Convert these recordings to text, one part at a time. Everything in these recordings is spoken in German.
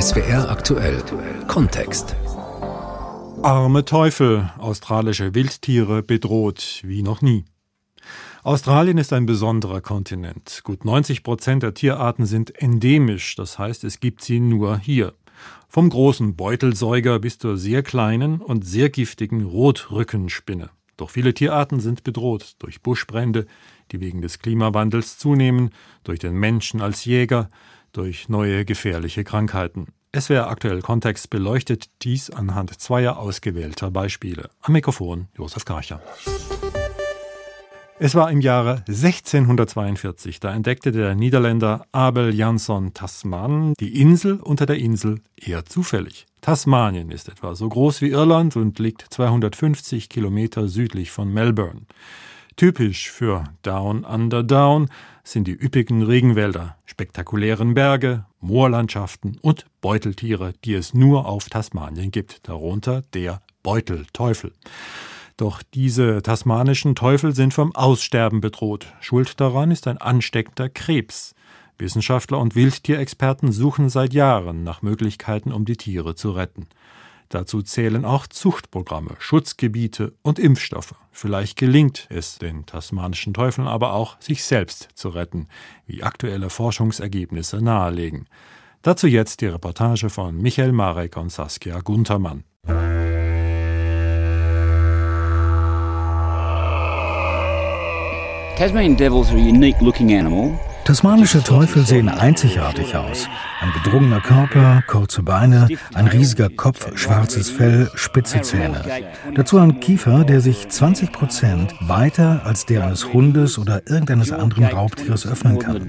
SWR aktuell Kontext. Arme Teufel, australische Wildtiere bedroht wie noch nie. Australien ist ein besonderer Kontinent. Gut 90 Prozent der Tierarten sind endemisch, das heißt, es gibt sie nur hier. Vom großen Beutelsäuger bis zur sehr kleinen und sehr giftigen Rotrückenspinne. Doch viele Tierarten sind bedroht durch Buschbrände, die wegen des Klimawandels zunehmen, durch den Menschen als Jäger, durch neue gefährliche Krankheiten. SWR aktuell Kontext beleuchtet dies anhand zweier ausgewählter Beispiele. Am Mikrofon Josef Karcher. Es war im Jahre 1642, da entdeckte der Niederländer Abel Jansson Tasman die Insel unter der Insel eher zufällig. Tasmanien ist etwa so groß wie Irland und liegt 250 Kilometer südlich von Melbourne. Typisch für Down Under Down sind die üppigen Regenwälder, spektakulären Berge, Moorlandschaften und Beuteltiere, die es nur auf Tasmanien gibt, darunter der Beutelteufel. Doch diese tasmanischen Teufel sind vom Aussterben bedroht. Schuld daran ist ein ansteckender Krebs. Wissenschaftler und Wildtierexperten suchen seit Jahren nach Möglichkeiten, um die Tiere zu retten. Dazu zählen auch Zuchtprogramme, Schutzgebiete und Impfstoffe. Vielleicht gelingt es den tasmanischen Teufeln aber auch, sich selbst zu retten, wie aktuelle Forschungsergebnisse nahelegen. Dazu jetzt die Reportage von Michael Marek und Saskia Guntermann. Tasmanian devils are a unique looking animal. Tasmanische Teufel sehen einzigartig aus. Ein gedrungener Körper, kurze Beine, ein riesiger Kopf, schwarzes Fell, spitze Zähne. Dazu ein Kiefer, der sich 20 Prozent weiter als der eines Hundes oder irgendeines anderen Raubtieres öffnen kann.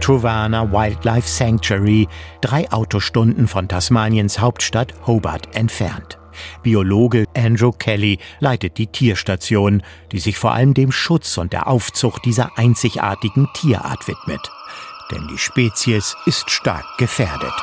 Truvana Wildlife Sanctuary, drei Autostunden von Tasmaniens Hauptstadt Hobart entfernt. Biologe Andrew Kelly leitet die Tierstation, die sich vor allem dem Schutz und der Aufzucht dieser einzigartigen Tierart widmet. Denn die Spezies ist stark gefährdet.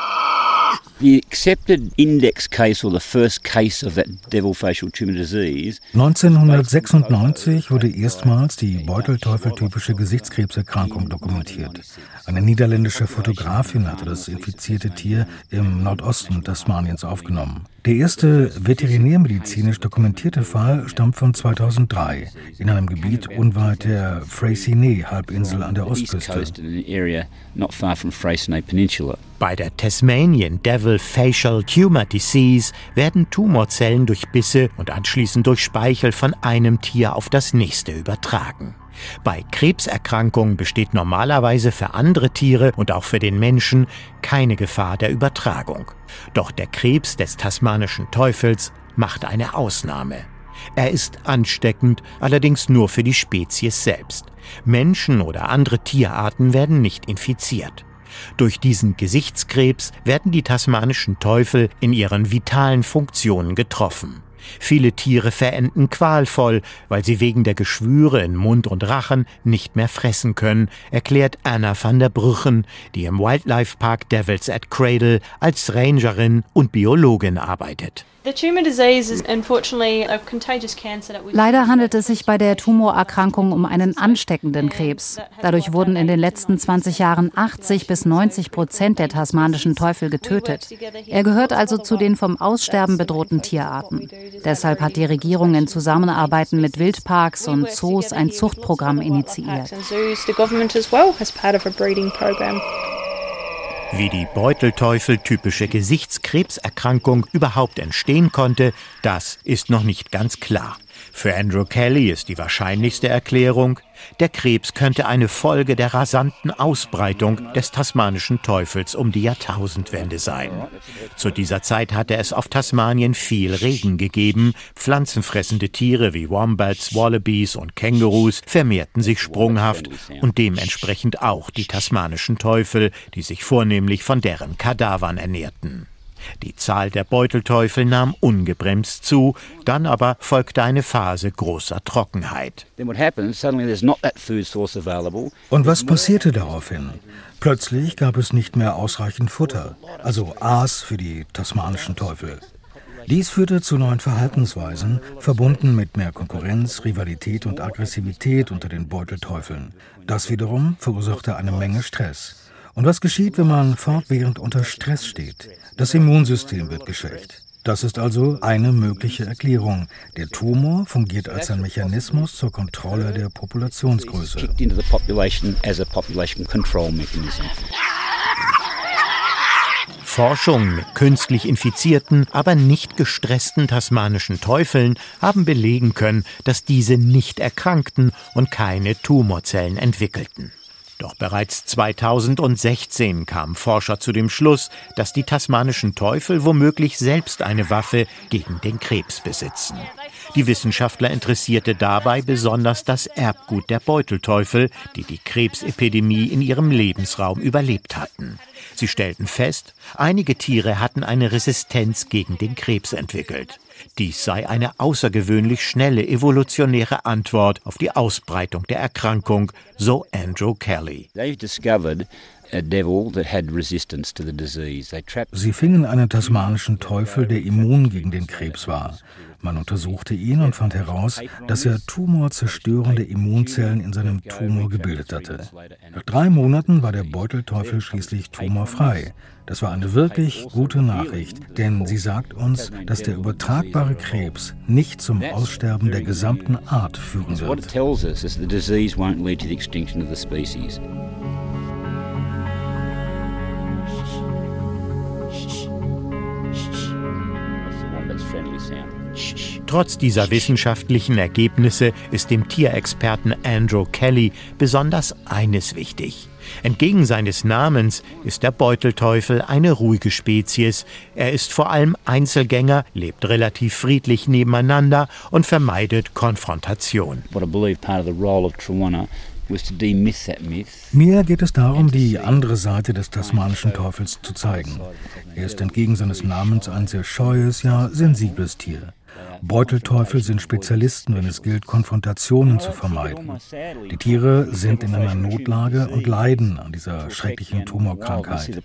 The accepted index case or the first case of that devil facial tumor disease 1996 wurde erstmals die Beutelteufel-typische Gesichtskrebserkrankung dokumentiert. Eine niederländische Fotografin hatte das infizierte Tier im Nordosten Tasmaniens aufgenommen. Der erste veterinärmedizinisch dokumentierte Fall stammt von 2003 in einem Gebiet unweit der Freycinet-Halbinsel an der Ostküste. Bei der Tasmanian Devil Facial Tumor Disease werden Tumorzellen durch Bisse und anschließend durch Speichel von einem Tier auf das nächste übertragen. Bei Krebserkrankungen besteht normalerweise für andere Tiere und auch für den Menschen keine Gefahr der Übertragung. Doch der Krebs des tasmanischen Teufels macht eine Ausnahme. Er ist ansteckend, allerdings nur für die Spezies selbst. Menschen oder andere Tierarten werden nicht infiziert. Durch diesen Gesichtskrebs werden die tasmanischen Teufel in ihren vitalen Funktionen getroffen. Viele Tiere verenden qualvoll, weil sie wegen der Geschwüre in Mund und Rachen nicht mehr fressen können, erklärt Anna van der Brüchen, die im Wildlife Park Devils at Cradle als Rangerin und Biologin arbeitet. Leider handelt es sich bei der Tumorerkrankung um einen ansteckenden Krebs. Dadurch wurden in den letzten 20 Jahren 80 bis 90 Prozent der tasmanischen Teufel getötet. Er gehört also zu den vom Aussterben bedrohten Tierarten. Deshalb hat die Regierung in Zusammenarbeit mit Wildparks und Zoos ein Zuchtprogramm initiiert. Wie die Beutelteufel-typische Gesichtskrebserkrankung überhaupt entstehen konnte, das ist noch nicht ganz klar. Für Andrew Kelly ist die wahrscheinlichste Erklärung, der Krebs könnte eine Folge der rasanten Ausbreitung des tasmanischen Teufels um die Jahrtausendwende sein. Zu dieser Zeit hatte es auf Tasmanien viel Regen gegeben, pflanzenfressende Tiere wie Wombats, Wallabies und Kängurus vermehrten sich sprunghaft und dementsprechend auch die tasmanischen Teufel, die sich vornehmlich von deren Kadavern ernährten. Die Zahl der Beutelteufel nahm ungebremst zu, dann aber folgte eine Phase großer Trockenheit. Und was passierte daraufhin? Plötzlich gab es nicht mehr ausreichend Futter, also Aas für die tasmanischen Teufel. Dies führte zu neuen Verhaltensweisen, verbunden mit mehr Konkurrenz, Rivalität und Aggressivität unter den Beutelteufeln. Das wiederum verursachte eine Menge Stress. Und was geschieht, wenn man fortwährend unter Stress steht? Das Immunsystem wird geschwächt. Das ist also eine mögliche Erklärung. Der Tumor fungiert als ein Mechanismus zur Kontrolle der Populationsgröße. Forschung mit künstlich infizierten, aber nicht gestressten tasmanischen Teufeln haben belegen können, dass diese nicht erkrankten und keine Tumorzellen entwickelten. Doch bereits 2016 kamen Forscher zu dem Schluss, dass die tasmanischen Teufel womöglich selbst eine Waffe gegen den Krebs besitzen. Die Wissenschaftler interessierte dabei besonders das Erbgut der Beutelteufel, die die Krebsepidemie in ihrem Lebensraum überlebt hatten. Sie stellten fest, einige Tiere hatten eine Resistenz gegen den Krebs entwickelt. Dies sei eine außergewöhnlich schnelle evolutionäre Antwort auf die Ausbreitung der Erkrankung, so Andrew Kelly. Sie fingen einen tasmanischen Teufel, der immun gegen den Krebs war. Man untersuchte ihn und fand heraus, dass er tumorzerstörende Immunzellen in seinem Tumor gebildet hatte. Nach drei Monaten war der Beutelteufel schließlich tumorfrei. Das war eine wirklich gute Nachricht, denn sie sagt uns, dass der übertragbare Krebs nicht zum Aussterben der gesamten Art führen wird. Trotz dieser wissenschaftlichen Ergebnisse ist dem Tierexperten Andrew Kelly besonders eines wichtig. Entgegen seines Namens ist der Beutelteufel eine ruhige Spezies. Er ist vor allem Einzelgänger, lebt relativ friedlich nebeneinander und vermeidet Konfrontation. Mir geht es darum, die andere Seite des tasmanischen Teufels zu zeigen. Er ist entgegen seines Namens ein sehr scheues, ja sensibles Tier. Beutelteufel sind Spezialisten, wenn es gilt, Konfrontationen zu vermeiden. Die Tiere sind in einer Notlage und leiden an dieser schrecklichen Tumorkrankheit.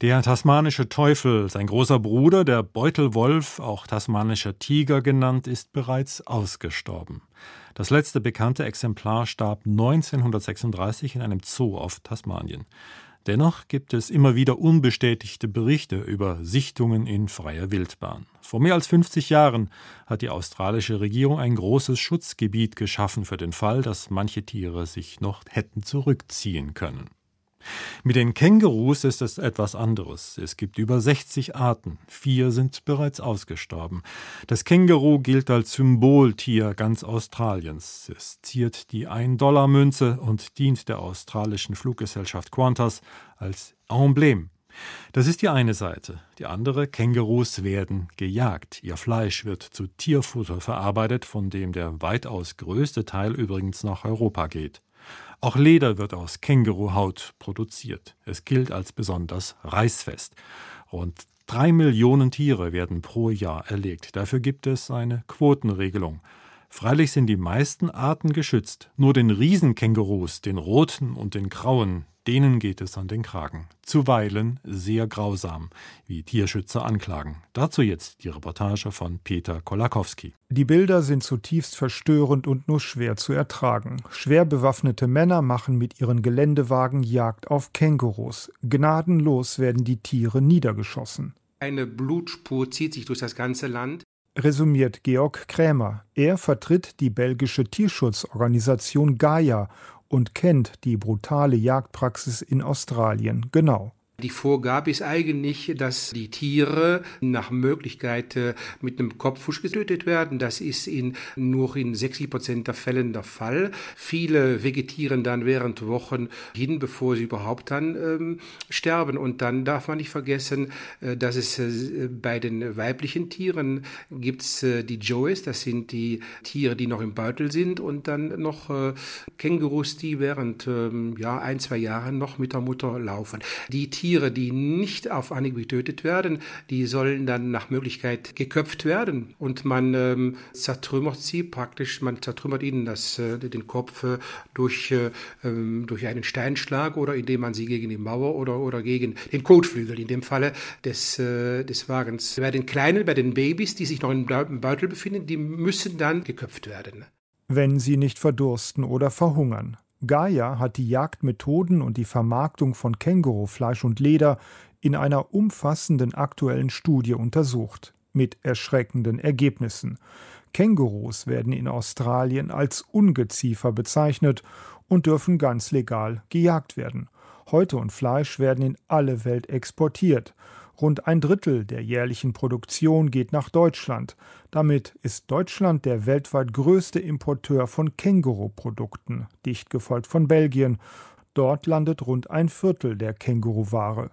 Der tasmanische Teufel, sein großer Bruder, der Beutelwolf, auch tasmanischer Tiger genannt, ist bereits ausgestorben. Das letzte bekannte Exemplar starb 1936 in einem Zoo auf Tasmanien. Dennoch gibt es immer wieder unbestätigte Berichte über Sichtungen in freier Wildbahn. Vor mehr als 50 Jahren hat die australische Regierung ein großes Schutzgebiet geschaffen für den Fall, dass manche Tiere sich noch hätten zurückziehen können. Mit den Kängurus ist es etwas anderes. Es gibt über 60 Arten. Vier sind bereits ausgestorben. Das Känguru gilt als Symboltier ganz Australiens. Es ziert die 1-Dollar-Münze und dient der australischen Fluggesellschaft Qantas als Emblem. Das ist die eine Seite. Die andere, Kängurus werden gejagt. Ihr Fleisch wird zu Tierfutter verarbeitet, von dem der weitaus größte Teil übrigens nach Europa geht. Auch Leder wird aus Känguruhaut produziert. Es gilt als besonders reißfest. Rund drei Millionen Tiere werden pro Jahr erlegt. Dafür gibt es eine Quotenregelung. Freilich sind die meisten Arten geschützt. Nur den Riesenkängurus, den roten und den grauen, denen geht es an den Kragen. Zuweilen sehr grausam, wie Tierschützer anklagen. Dazu jetzt die Reportage von Peter Kolakowski. Die Bilder sind zutiefst verstörend und nur schwer zu ertragen. Schwer bewaffnete Männer machen mit ihren Geländewagen Jagd auf Kängurus. Gnadenlos werden die Tiere niedergeschossen. Eine Blutspur zieht sich durch das ganze Land resümiert Georg Krämer. Er vertritt die belgische Tierschutzorganisation Gaia und kennt die brutale Jagdpraxis in Australien genau. Die Vorgabe ist eigentlich, dass die Tiere nach Möglichkeit äh, mit einem Kopffusch getötet werden. Das ist in, nur in 60 Prozent der Fällen der Fall. Viele vegetieren dann während Wochen hin, bevor sie überhaupt dann ähm, sterben. Und dann darf man nicht vergessen, äh, dass es äh, bei den weiblichen Tieren gibt's äh, die Joes, das sind die Tiere, die noch im Beutel sind und dann noch äh, Kängurus, die während ähm, ja, ein, zwei Jahren noch mit der Mutter laufen. Die Tiere Tiere, die nicht auf Anhieb getötet werden, die sollen dann nach Möglichkeit geköpft werden und man ähm, zertrümmert sie praktisch, man zertrümmert ihnen das, äh, den Kopf äh, durch, äh, ähm, durch einen Steinschlag oder indem man sie gegen die Mauer oder, oder gegen den Kotflügel in dem Falle des, äh, des Wagens. Bei den Kleinen, bei den Babys, die sich noch im Beutel befinden, die müssen dann geköpft werden. Wenn sie nicht verdursten oder verhungern. Gaia hat die Jagdmethoden und die Vermarktung von Kängurufleisch und Leder in einer umfassenden aktuellen Studie untersucht, mit erschreckenden Ergebnissen. Kängurus werden in Australien als Ungeziefer bezeichnet und dürfen ganz legal gejagt werden. Häute und Fleisch werden in alle Welt exportiert. Rund ein Drittel der jährlichen Produktion geht nach Deutschland. Damit ist Deutschland der weltweit größte Importeur von Känguruprodukten, dicht gefolgt von Belgien. Dort landet rund ein Viertel der Känguruware.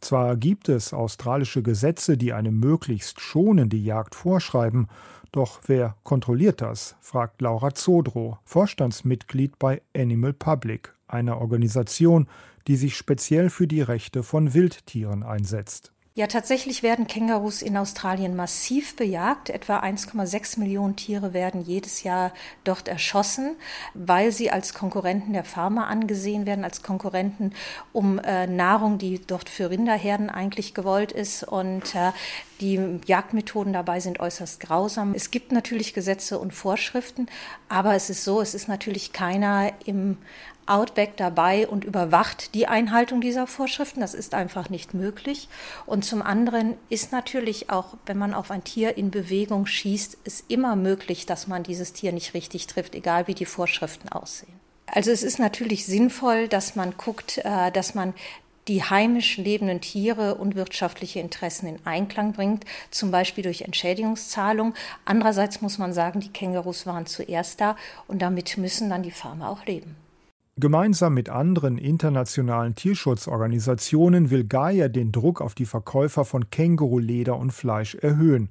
Zwar gibt es australische Gesetze, die eine möglichst schonende Jagd vorschreiben, doch wer kontrolliert das? fragt Laura Zodro, Vorstandsmitglied bei Animal Public, einer Organisation, die sich speziell für die Rechte von Wildtieren einsetzt. Ja, tatsächlich werden Kängurus in Australien massiv bejagt. Etwa 1,6 Millionen Tiere werden jedes Jahr dort erschossen, weil sie als Konkurrenten der Farmer angesehen werden, als Konkurrenten um äh, Nahrung, die dort für Rinderherden eigentlich gewollt ist. Und äh, die Jagdmethoden dabei sind äußerst grausam. Es gibt natürlich Gesetze und Vorschriften, aber es ist so, es ist natürlich keiner im Outback dabei und überwacht die Einhaltung dieser Vorschriften. Das ist einfach nicht möglich. Und zum anderen ist natürlich auch, wenn man auf ein Tier in Bewegung schießt, ist immer möglich, dass man dieses Tier nicht richtig trifft, egal wie die Vorschriften aussehen. Also es ist natürlich sinnvoll, dass man guckt, äh, dass man die heimisch lebenden Tiere und wirtschaftliche Interessen in Einklang bringt, zum Beispiel durch Entschädigungszahlung. Andererseits muss man sagen, die Kängurus waren zuerst da und damit müssen dann die Farmer auch leben. Gemeinsam mit anderen internationalen Tierschutzorganisationen will Gaia den Druck auf die Verkäufer von Känguruleder und Fleisch erhöhen,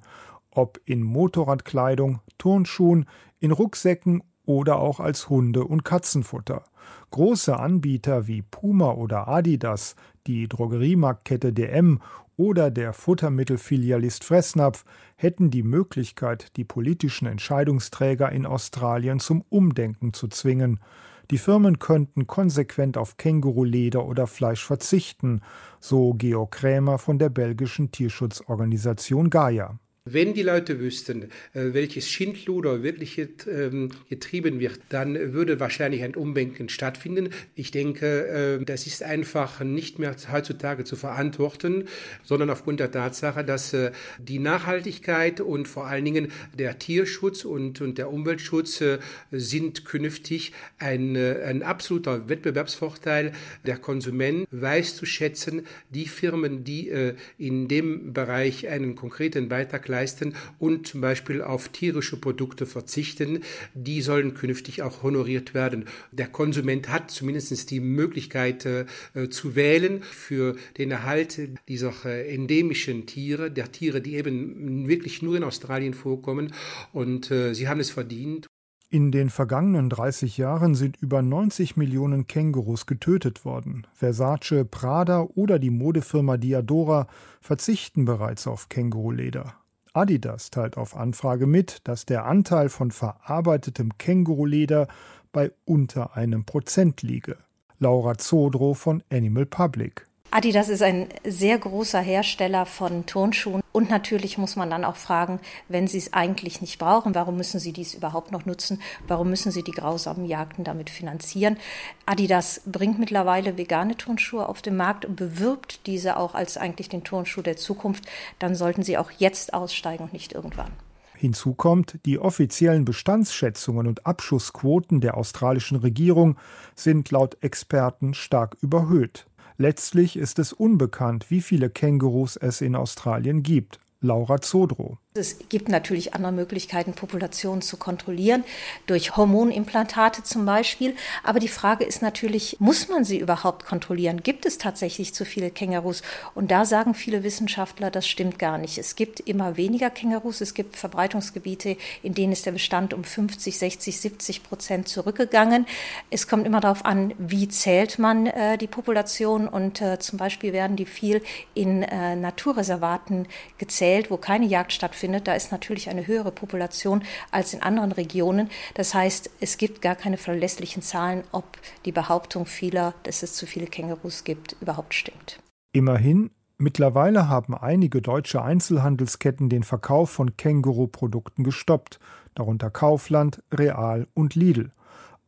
ob in Motorradkleidung, Turnschuhen, in Rucksäcken oder auch als Hunde- und Katzenfutter. Große Anbieter wie Puma oder Adidas, die Drogeriemarktkette DM oder der Futtermittelfilialist Fressnapf hätten die Möglichkeit, die politischen Entscheidungsträger in Australien zum Umdenken zu zwingen. Die Firmen könnten konsequent auf Känguruleder oder Fleisch verzichten, so Georg Krämer von der belgischen Tierschutzorganisation Gaia. Wenn die Leute wüssten, äh, welches Schindluder wirklich ähm, getrieben wird, dann würde wahrscheinlich ein Umdenken stattfinden. Ich denke, äh, das ist einfach nicht mehr heutzutage zu verantworten, sondern aufgrund der Tatsache, dass äh, die Nachhaltigkeit und vor allen Dingen der Tierschutz und, und der Umweltschutz sind künftig ein, ein absoluter Wettbewerbsvorteil. Der Konsument weiß zu schätzen, die Firmen, die in dem Bereich einen konkreten Beitrag leisten, leisten und zum Beispiel auf tierische Produkte verzichten, die sollen künftig auch honoriert werden. Der Konsument hat zumindest die Möglichkeit äh, zu wählen für den Erhalt dieser äh, endemischen Tiere, der Tiere, die eben wirklich nur in Australien vorkommen und äh, sie haben es verdient. In den vergangenen 30 Jahren sind über 90 Millionen Kängurus getötet worden. Versace, Prada oder die Modefirma Diadora verzichten bereits auf Känguruleder. Adidas teilt auf Anfrage mit, dass der Anteil von verarbeitetem Känguruleder bei unter einem Prozent liege. Laura Zodro von Animal Public. Adidas ist ein sehr großer Hersteller von Turnschuhen und natürlich muss man dann auch fragen, wenn sie es eigentlich nicht brauchen, warum müssen sie dies überhaupt noch nutzen? Warum müssen sie die grausamen Jagden damit finanzieren? Adidas bringt mittlerweile vegane Turnschuhe auf den Markt und bewirbt diese auch als eigentlich den Turnschuh der Zukunft. Dann sollten sie auch jetzt aussteigen und nicht irgendwann. Hinzu kommt, die offiziellen Bestandsschätzungen und Abschussquoten der australischen Regierung sind laut Experten stark überhöht. Letztlich ist es unbekannt, wie viele Kängurus es in Australien gibt. Laura Zodro. Es gibt natürlich andere Möglichkeiten, Populationen zu kontrollieren, durch Hormonimplantate zum Beispiel. Aber die Frage ist natürlich, muss man sie überhaupt kontrollieren? Gibt es tatsächlich zu viele Kängurus? Und da sagen viele Wissenschaftler, das stimmt gar nicht. Es gibt immer weniger Kängurus. Es gibt Verbreitungsgebiete, in denen ist der Bestand um 50, 60, 70 Prozent zurückgegangen. Es kommt immer darauf an, wie zählt man äh, die Population. Und äh, zum Beispiel werden die viel in äh, Naturreservaten gezählt, wo keine Jagd stattfindet stattfindet, da ist natürlich eine höhere Population als in anderen Regionen. Das heißt, es gibt gar keine verlässlichen Zahlen, ob die Behauptung vieler, dass es zu viele Kängurus gibt, überhaupt stimmt. Immerhin, mittlerweile haben einige deutsche Einzelhandelsketten den Verkauf von Känguru-Produkten gestoppt, darunter Kaufland, Real und Lidl.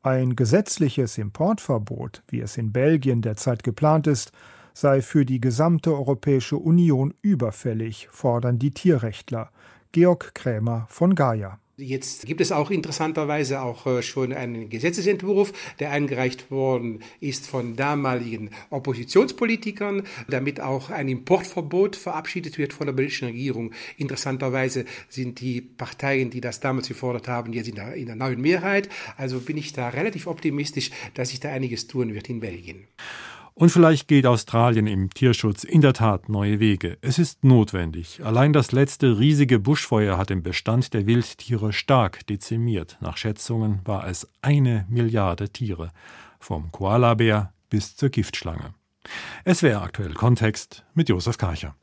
Ein gesetzliches Importverbot, wie es in Belgien derzeit geplant ist, sei für die gesamte Europäische Union überfällig, fordern die Tierrechtler. Georg Krämer von Gaia. Jetzt gibt es auch interessanterweise auch äh, schon einen Gesetzesentwurf, der eingereicht worden ist von damaligen Oppositionspolitikern, damit auch ein Importverbot verabschiedet wird von der belgischen Regierung. Interessanterweise sind die Parteien, die das damals gefordert haben, jetzt in der, in der neuen Mehrheit. Also bin ich da relativ optimistisch, dass sich da einiges tun wird in Belgien. Und vielleicht geht Australien im Tierschutz in der Tat neue Wege. Es ist notwendig. Allein das letzte riesige Buschfeuer hat den Bestand der Wildtiere stark dezimiert. Nach Schätzungen war es eine Milliarde Tiere. Vom Koalabär bis zur Giftschlange. Es wäre aktuell Kontext mit Josef Karcher.